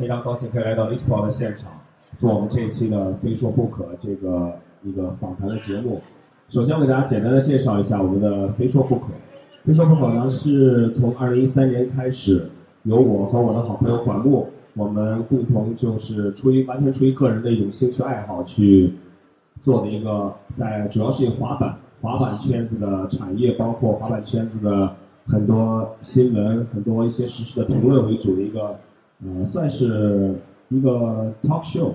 非常高兴可以来到 Expo 的现场，做我们这一期的《非说不可》这个一个访谈的节目。首先，我给大家简单的介绍一下我们的《非说不可》。《非说不可》呢，是从2013年开始，由我和我的好朋友管木，我们共同就是出于完全出于个人的一种兴趣爱好去做的一个，在主要是以滑板滑板圈子的产业，包括滑板圈子的很多新闻、很多一些实时的评论为主的一个，呃，算是一个 talk show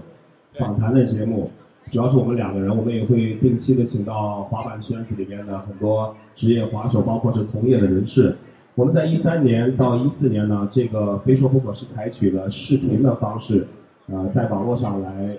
访谈的节目。主要是我们两个人，我们也会定期的请到滑板圈子里面的很多职业滑手，包括是从业的人士。我们在一三年到一四年呢，这个非说不可是采取了视频的方式，呃，在网络上来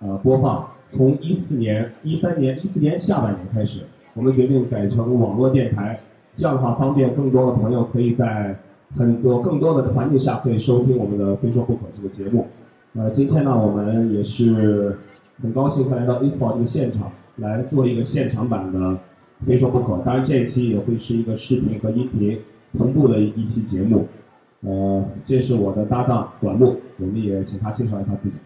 呃播放。从一四年、一三年、一四年下半年开始，我们决定改成网络电台，这样的话方便更多的朋友可以在很多更多的环境下可以收听我们的非说不可这个节目。呃，今天呢，我们也是。很高兴会来到 ESPO 这个现场来做一个现场版的《非说不可》，当然这一期也会是一个视频和音频同步的一期节目。呃，这是我的搭档管木，我们也请他介绍一下自己。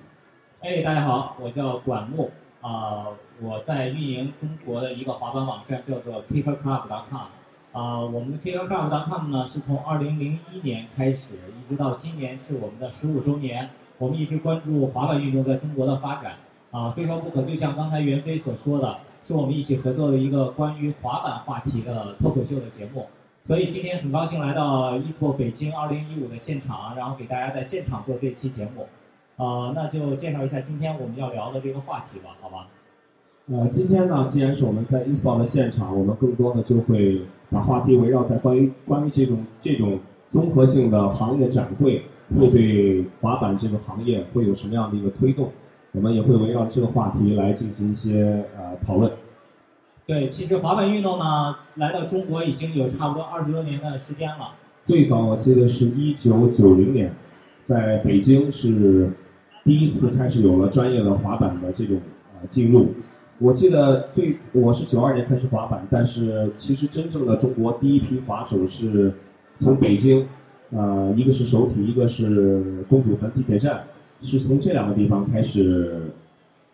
哎，大家好，我叫管木啊，我在运营中国的一个滑板网站，叫做 KickerClub.com。啊，我们的 KickerClub.com 呢是从2001年开始，一直到今年是我们的十五周年。我们一直关注滑板运动在中国的发展。啊，非说不可，就像刚才袁飞所说的，是我们一起合作的一个关于滑板话题的脱口秀的节目。所以今天很高兴来到 eSport 北京2015的现场，然后给大家在现场做这期节目。啊，那就介绍一下今天我们要聊的这个话题吧，好吧？呃，今天呢，既然是我们在 eSport 的现场，我们更多的就会把话题围绕在关于关于这种这种综合性的行业展会，会对滑板这个行业会有什么样的一个推动？我们也会围绕这个话题来进行一些呃讨论。对，其实滑板运动呢，来到中国已经有差不多二十多年的时间了。最早我记得是一九九零年，在北京是第一次开始有了专业的滑板的这种呃进入。我记得最我是九二年开始滑板，但是其实真正的中国第一批滑手是从北京，呃，一个是首体，一个是公主坟地铁站。是从这两个地方开始，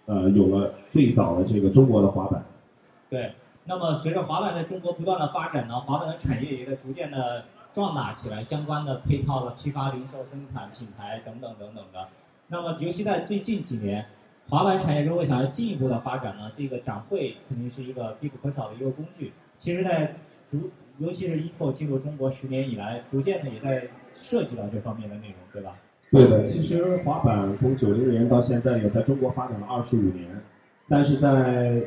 呃，有了最早的这个中国的滑板。对，那么随着滑板在中国不断的发展呢，滑板的产业也在逐渐的壮大起来，相关的配套的批发、零售、生产、品牌等等等等的。那么，尤其在最近几年，滑板产业如果想要进一步的发展呢，这个展会肯定是一个必不可少的一个工具。其实，在逐，尤其是 eSport 进入中国十年以来，逐渐的也在涉及到这方面的内容，对吧？对的，其实滑板从九零年到现在也在中国发展了二十五年，但是在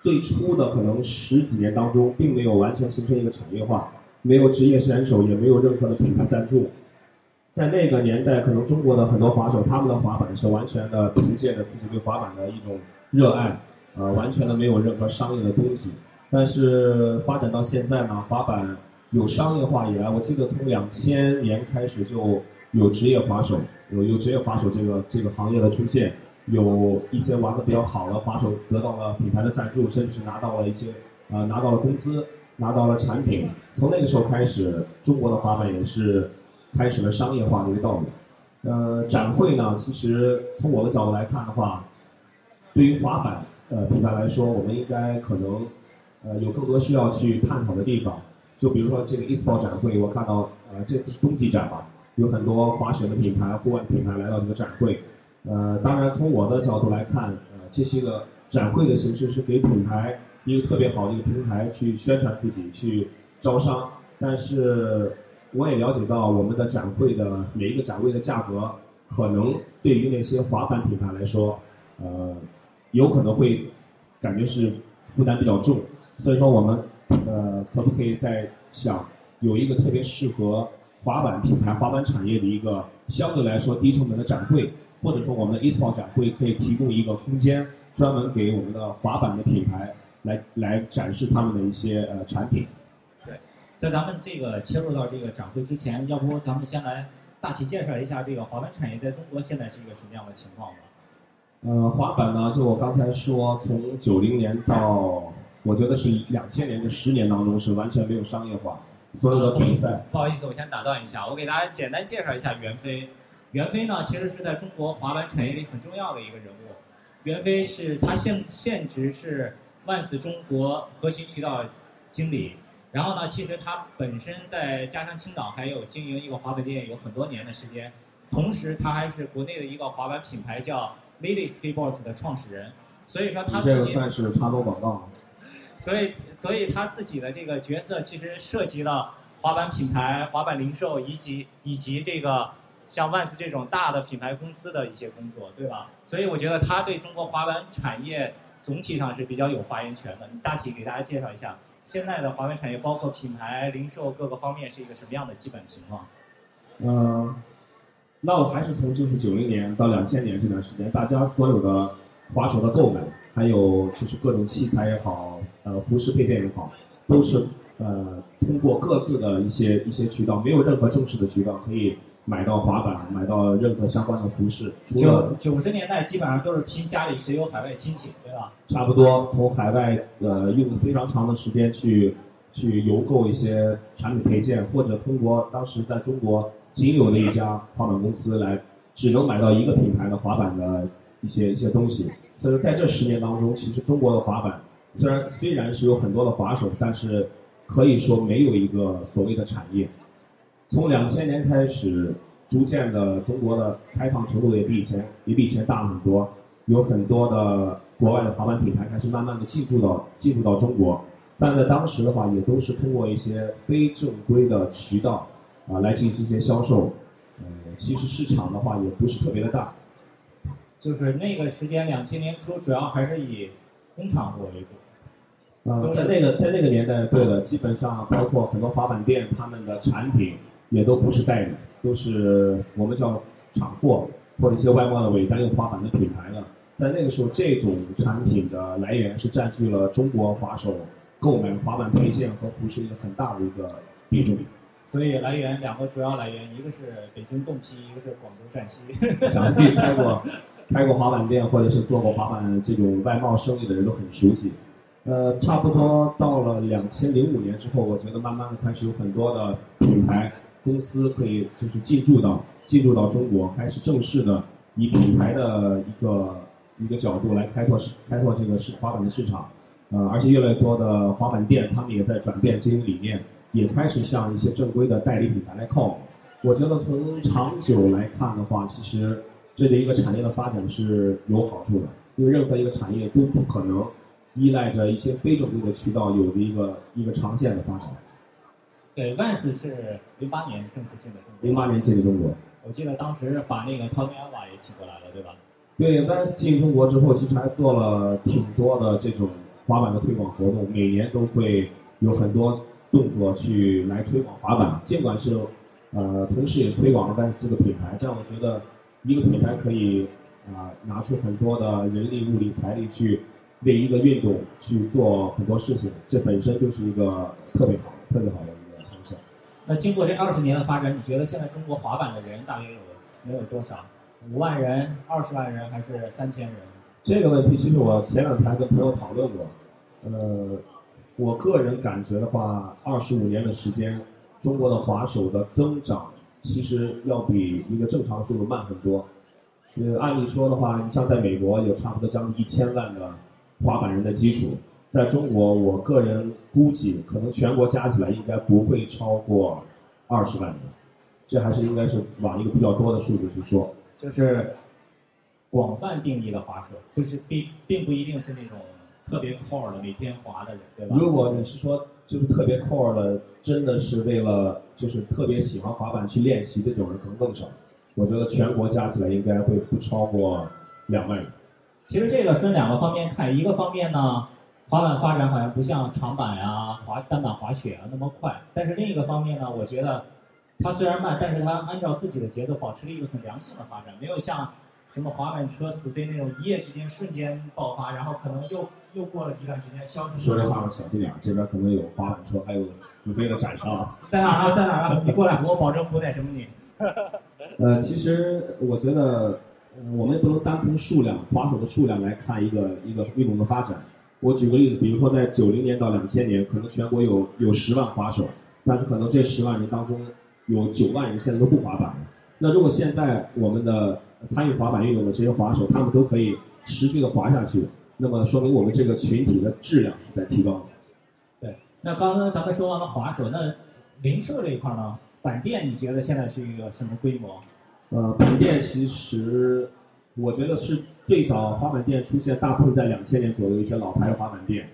最初的可能十几年当中，并没有完全形成一个产业化，没有职业选手，也没有任何的品牌赞助。在那个年代，可能中国的很多滑手，他们的滑板是完全的凭借着自己对滑板的一种热爱，呃，完全的没有任何商业的东西。但是发展到现在呢，滑板有商业化以来，我记得从两千年开始就。有职业滑手，有有职业滑手这个这个行业的出现，有一些玩的比较好的滑手得到了品牌的赞助，甚至拿到了一些呃拿到了工资，拿到了产品。从那个时候开始，中国的滑板也是开始了商业化的一个道路。呃，展会呢，其实从我的角度来看的话，对于滑板呃品牌来说，我们应该可能呃有更多需要去探讨的地方。就比如说这个 eSport 展会，我看到呃这次是冬季展嘛。有很多滑雪的品牌、户外品牌来到这个展会，呃，当然从我的角度来看，呃，这些个展会的形式是给品牌一个特别好的一个平台去宣传自己、去招商。但是我也了解到，我们的展会的每一个展位的价格，可能对于那些滑板品牌来说，呃，有可能会感觉是负担比较重。所以说，我们呃，可不可以在想有一个特别适合。滑板品牌、滑板产业的一个相对来说低成本的展会，或者说我们的 eSport 展会可以提供一个空间，专门给我们的滑板的品牌来来展示他们的一些呃产品。对，在咱们这个切入到这个展会之前，要不咱们先来大体介绍一下这个滑板产业在中国现在是一个什么样的情况吧？呃，滑板呢，就我刚才说，从九零年到我觉得是两千年这十年当中是完全没有商业化。所有的比赛，不好意思，我先打断一下，我给大家简单介绍一下袁飞。袁飞呢，其实是在中国滑板产业里很重要的一个人物。袁飞是他现现职是万斯中国核心渠道经理。然后呢，其实他本身在家乡青岛还有经营一个滑板店有很多年的时间，同时他还是国内的一个滑板品牌叫 Lady Skateboards 的创始人。所以说他这个算是插播广告。所以，所以他自己的这个角色其实涉及了滑板品牌、滑板零售以及以及这个像万斯这种大的品牌公司的一些工作，对吧？所以我觉得他对中国滑板产业总体上是比较有发言权的。你大体给大家介绍一下现在的华为产业，包括品牌、零售各个方面是一个什么样的基本情况？嗯，那我还是从就是九零年到两千年这段时间，大家所有的滑手的购买。还有就是各种器材也好，呃，服饰配件也好，都是呃通过各自的一些一些渠道，没有任何正式的渠道可以买到滑板，买到任何相关的服饰。九九十年代基本上都是拼家里谁有海外亲戚，对吧？差不多，从海外呃用非常长的时间去去邮购一些产品配件，或者通过当时在中国仅有的一家滑板公司来，只能买到一个品牌的滑板的一些一些东西。所以在这十年当中，其实中国的滑板虽然虽然是有很多的滑手，但是可以说没有一个所谓的产业。从两千年开始，逐渐的中国的开放程度也比以前也比以前大了很多，有很多的国外的滑板品牌开始慢慢的进驻到进入到中国，但在当时的话，也都是通过一些非正规的渠道啊来进行一些销售，呃，其实市场的话也不是特别的大。就是那个时间，两千年初，主要还是以工厂货为主。呃，在那个在那个年代，对的，基本上包括很多滑板店，他们的产品也都不是代理，都是我们叫厂货或者一些外贸的尾单用滑板的品牌的。在那个时候，这种产品的来源是占据了中国滑手购买滑板配件和服饰一个很大的一个比重。所以来源两个主要来源，一个是北京冻批，一个是广州站西。想必开过。开过滑板店或者是做过滑板这种外贸生意的人都很熟悉。呃，差不多到了两千零五年之后，我觉得慢慢的开始有很多的品牌公司可以就是进驻到进驻到中国，开始正式的以品牌的一个一个角度来开拓市开拓这个市滑板的市场。呃，而且越来越多的滑板店他们也在转变经营理念，也开始向一些正规的代理品牌来靠拢。我觉得从长久来看的话，其实。这对一个产业的发展是有好处的，因为任何一个产业都不可能依赖着一些非正规的渠道有的一个一个长线的发展。对，Vans 是零八年正式进的中国。零八年进的中国。我记得当时把那个 Tony Alva 也请过来了，对吧？对，Vans 进中国之后，其实还做了挺多的这种滑板的推广活动，每年都会有很多动作去来推广滑板。尽管是呃，同时也推广了 Vans 这个品牌，但我觉得。一个品牌可以啊拿出很多的人力、物力、财力去为一个运动去做很多事情，这本身就是一个特别好、特别好的。那经过这二十年的发展，你觉得现在中国滑板的人大约有能有多少？五万人、二十万人还是三千人？这个问题其实我前两天跟朋友讨论过。呃，我个人感觉的话，二十五年的时间，中国的滑手的增长。其实要比一个正常速度慢很多。呃，按理说的话，你像在美国有差不多将近一千万的滑板人的基础，在中国，我个人估计可能全国加起来应该不会超过二十万人。这还是应该是往一个比较多的数字去说。就是广泛定义的滑手，就是并并不一定是那种特别 core 的每天滑的人，对吧？如果你是说。就是特别 core 的，真的是为了就是特别喜欢滑板去练习的这种人可能更少。我觉得全国加起来应该会不超过两万人。其实这个分两个方面看，一个方面呢，滑板发展好像不像长板呀、滑单板滑雪啊那么快。但是另一个方面呢，我觉得它虽然慢，但是它按照自己的节奏保持了一个很良性的发展，没有像。什么滑板车死飞那种一夜之间瞬间爆发，然后可能又又过了一段时间消失。说这话小心点，这边可能有滑板车，还有死飞的展商。在哪啊？在哪啊？你过来，我保证不带什么你。呃，其实我觉得我们不能单从数量滑手的数量来看一个一个运动的发展。我举个例子，比如说在九零年到两千年，可能全国有有十万滑手，但是可能这十万人当中有九万人现在都不滑板了。那如果现在我们的参与滑板运动的这些滑手，他们都可以持续的滑下去，那么说明我们这个群体的质量是在提高的。对，那刚刚咱们说完了滑手，那零售这一块呢？板店你觉得现在是一个什么规模？呃，板店其实我觉得是最早滑板店出现，大部分在两千年左右一些老牌的滑板店。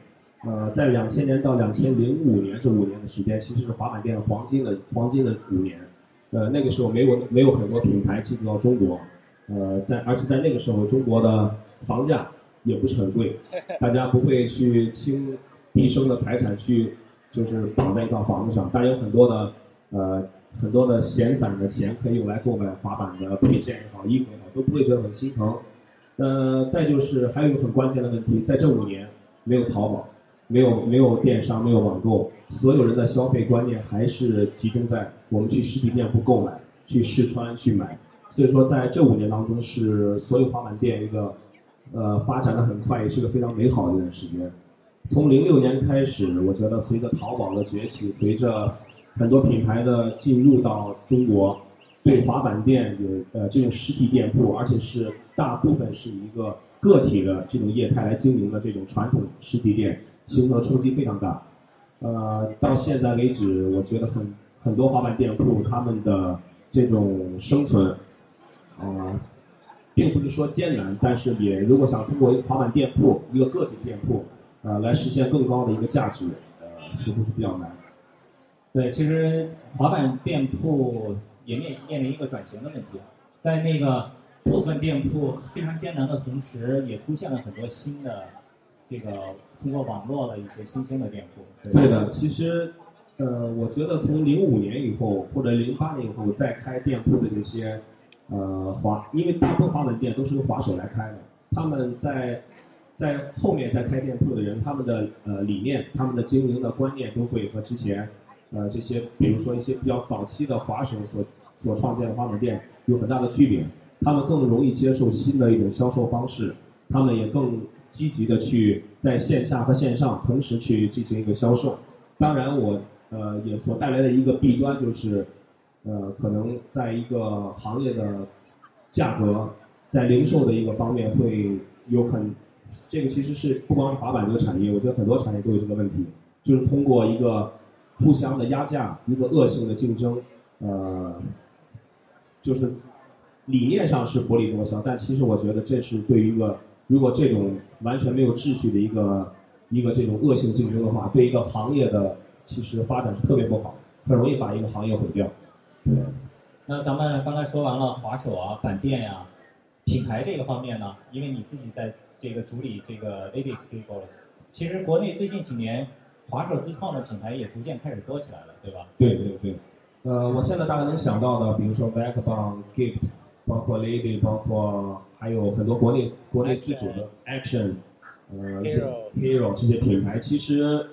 呃，在两千年到两千零五年这五年的时间，其实是滑板店黄金的黄金的五年。呃，那个时候没有没有很多品牌进入到中国，呃，在而且在那个时候，中国的房价也不是很贵，大家不会去倾毕生的财产去就是绑在一套房子上，但有很多的呃很多的闲散的钱可以用来购买滑板的配件也好，衣服也好，都不会觉得很心疼。呃，再就是还有一个很关键的问题，在这五年没有淘宝。没有没有电商，没有网购，所有人的消费观念还是集中在我们去实体店铺购买、去试穿、去买。所以说，在这五年当中，是所有滑板店一个呃发展的很快，也是个非常美好的一段时间。从零六年开始，我觉得随着淘宝的崛起，随着很多品牌的进入到中国，对滑板店有呃这种实体店铺，而且是大部分是一个个体的这种业态来经营的这种传统实体店。形成的冲击非常大，呃，到现在为止，我觉得很很多滑板店铺他们的这种生存，啊，并不是说艰难，但是也如果想通过一个滑板店铺一个个体店铺，呃，来实现更高的一个价值，呃，似乎是比较难。对，其实滑板店铺也面面临一个转型的问题，在那个部分店铺非常艰难的同时，也出现了很多新的。这个通过网络的一些新兴的店铺，对的。其实，呃，我觉得从零五年以后或者零八年以后再开店铺的这些，呃，滑，因为大部分滑板店都是由滑手来开的，他们在在后面再开店铺的人，他们的呃理念、他们的经营的观念都会和之前，呃，这些比如说一些比较早期的滑手所所创建的滑板店有很大的区别。他们更容易接受新的一种销售方式，他们也更。积极的去在线下和线上同时去进行一个销售，当然我呃也所带来的一个弊端就是，呃可能在一个行业的价格在零售的一个方面会有很，这个其实是不光是滑板这个产业，我觉得很多产业都有这个问题，就是通过一个互相的压价，一个恶性的竞争，呃，就是理念上是薄利多销，但其实我觉得这是对于一个。如果这种完全没有秩序的一个一个这种恶性竞争的话，对一个行业的其实发展是特别不好，很容易把一个行业毁掉。对。那咱们刚才说完了滑手啊、板店呀、品牌这个方面呢，因为你自己在这个主理这个 Ladies Skateboards，其实国内最近几年滑手自创的品牌也逐渐开始多起来了，对吧？对对对。呃，我现在大概能想到的，比如说 Vagabond、Gift。包括 Lady，包括还有很多国内国内自主的 Action，呃，Hero 这些品牌，其实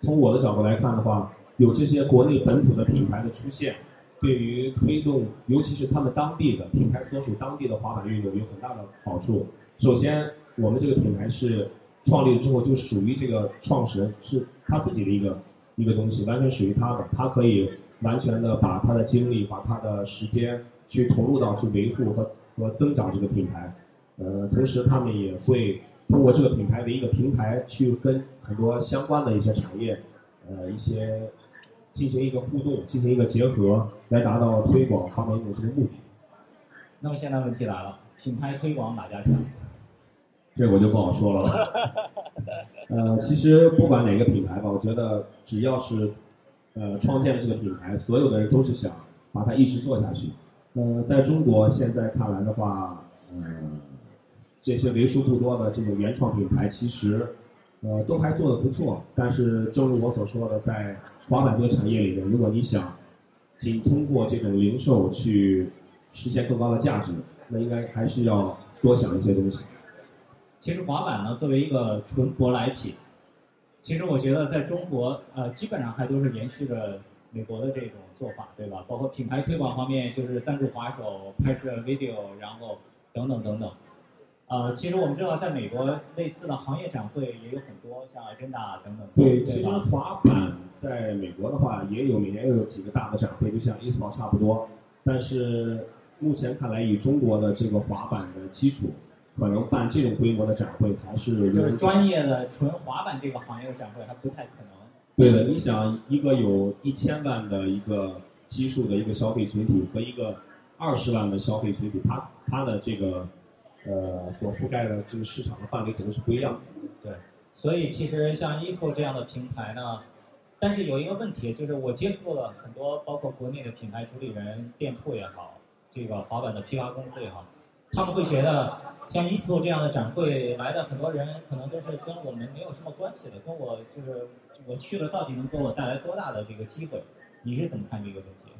从我的角度来看的话，有这些国内本土的品牌的出现，对于推动，尤其是他们当地的品牌所属当地的滑板运动有很大的好处。首先，我们这个品牌是创立之后就属于这个创始人是他自己的一个一个东西，完全属于他的，他可以完全的把他的精力，把他的时间。去投入到去维护和和增长这个品牌，呃，同时他们也会通过这个品牌的一个平台，去跟很多相关的一些产业，呃，一些进行一个互动，进行一个结合，来达到推广滑板运动这个目的。那么现在问题来了，品牌推广哪家强？这我就不好说了。呃，其实不管哪个品牌吧，我觉得只要是呃创建了这个品牌，所有的人都是想把它一直做下去。呃，在中国现在看来的话，嗯，这些为数不多的这种原创品牌，其实，呃，都还做的不错。但是，正如我所说的，在滑板这个产业里面，如果你想仅通过这种零售去实现更高的价值，那应该还是要多想一些东西。其实，滑板呢，作为一个纯舶来品，其实我觉得在中国，呃，基本上还都是延续着。美国的这种做法，对吧？包括品牌推广方面，就是赞助滑手、拍摄 video，然后等等等等。呃，其实我们知道，在美国类似的行业展会也有很多，像 Agenda 等等。对，其实滑板在美国的话，也有每年又有几个大的展会，就像 e s p o 差不多。但是目前看来，以中国的这个滑板的基础，可能办这种规模的展会还是就是专业的纯滑板这个行业的展会还不太可能。对的，你想一个有一千万的一个基数的一个消费群体和一个二十万的消费群体，它它的这个呃所覆盖的这个市场的范围肯定是不一样的。对，所以其实像 eSport 这样的平台呢，但是有一个问题，就是我接触了很多，包括国内的品牌主理人、店铺也好，这个滑板的批发公司也好，他们会觉得像 ESPO 这样的展会来的很多人，可能都是跟我们没有什么关系的，跟我就是我去了到底能给我带来多大的这个机会？你是怎么看这个问题？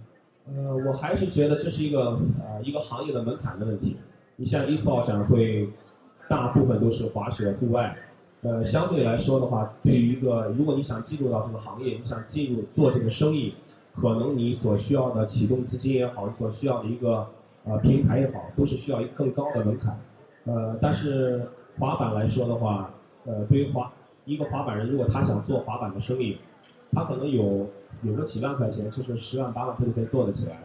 呃，我还是觉得这是一个呃一个行业的门槛的问题。你像 ESPO 展会，大部分都是滑雪户外，呃，相对来说的话，对于一个如果你想进入到这个行业，你想进入做这个生意，可能你所需要的启动资金也好，所需要的一个呃平台也好，都是需要一个更高的门槛。呃，但是滑板来说的话，呃，对于滑一个滑板人，如果他想做滑板的生意，他可能有有个几万块钱，就是十万八万，他就可以做得起来。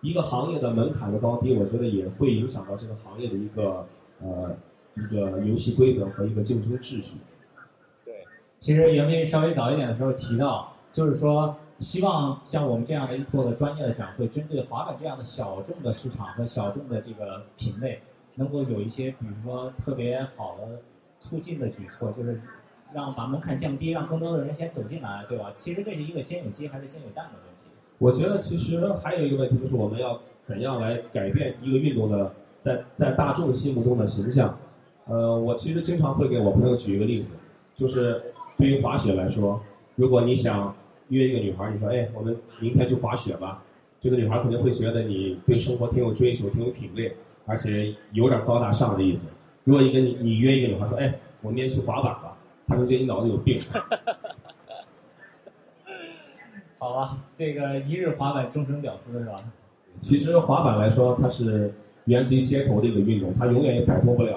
一个行业的门槛的高低，我觉得也会影响到这个行业的一个呃一个游戏规则和一个竞争秩序。对，其实袁飞稍微早一点的时候提到，就是说希望像我们这样的一做的专业的展会，针对滑板这样的小众的市场和小众的这个品类，能够有一些比如说特别好的促进的举措，就是让把门槛降低，让更多的人先走进来，对吧？其实这是一个先有鸡还是先有蛋的问题。我觉得其实还有一个问题，就是我们要怎样来改变一个运动的在在大众心目中的形象。呃，我其实经常会给我朋友举一个例子，就是对于滑雪来说，如果你想约一个女孩，你说，哎，我们明天去滑雪吧，这个女孩肯定会觉得你对生活挺有追求，挺有品味，而且有点高大上的意思。如果一个你你约一个女孩说，哎，我们明天去滑板吧，她就觉得你脑子有病。好吧，这个一日滑板，终生屌丝是吧？其实滑板来说，它是源自于街头的一个运动，它永远也摆脱不了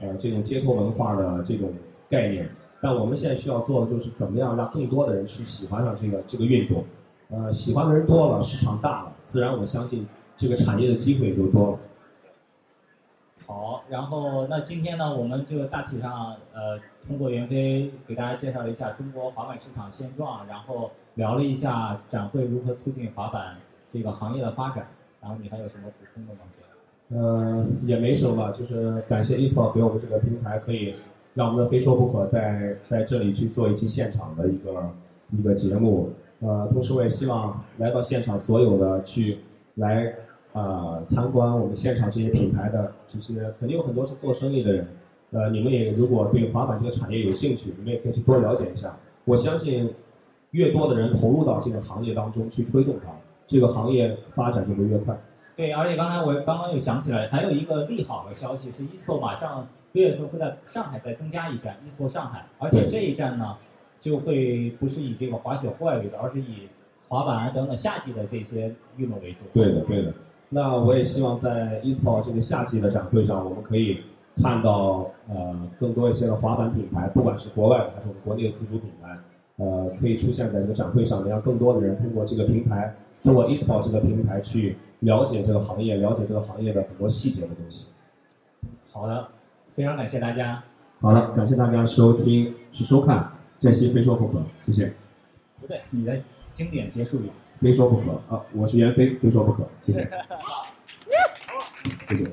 呃这种街头文化的这种概念。但我们现在需要做的就是怎么样让更多的人去喜欢上这个这个运动。呃，喜欢的人多了，市场大了，自然我相信这个产业的机会就多了。好，然后那今天呢，我们就大体上呃通过袁飞给大家介绍了一下中国滑板市场现状，然后。聊了一下展会如何促进滑板这个行业的发展，然后你还有什么补充的吗？呃，也没什么，就是感谢 eSport 给我们这个平台，可以让我们的非说不可在在这里去做一期现场的一个一个节目。呃，同时我也希望来到现场所有的去来啊参观我们现场这些品牌的这些，肯定有很多是做生意的人。呃，你们也如果对滑板这个产业有兴趣，你们也可以去多了解一下。我相信。越多的人投入到这个行业当中去推动它，这个行业发展就会越快。对，而且刚才我刚刚又想起来，还有一个利好的消息是，Esko 马上六月份会在上海再增加一站，eSport 上海，而且这一站呢，就会不是以这个滑雪户外为主，而是以滑板啊等等夏季的这些运动为主。对的，对的。那我也希望在 eSport 这个夏季的展会上，我们可以看到呃更多一些的滑板品牌，不管是国外的还是我们国内的自主品牌。呃，可以出现在这个展会上，让更多的人通过这个平台，通过 eSport 这个平台去了解这个行业，了解这个行业的很多细节的东西。好的，非常感谢大家。好了，感谢大家收听、是收看这期《非说不可》，谢谢。不对，你的经典结束语。非说不可啊！我是袁飞，非说不可，谢谢。谢谢。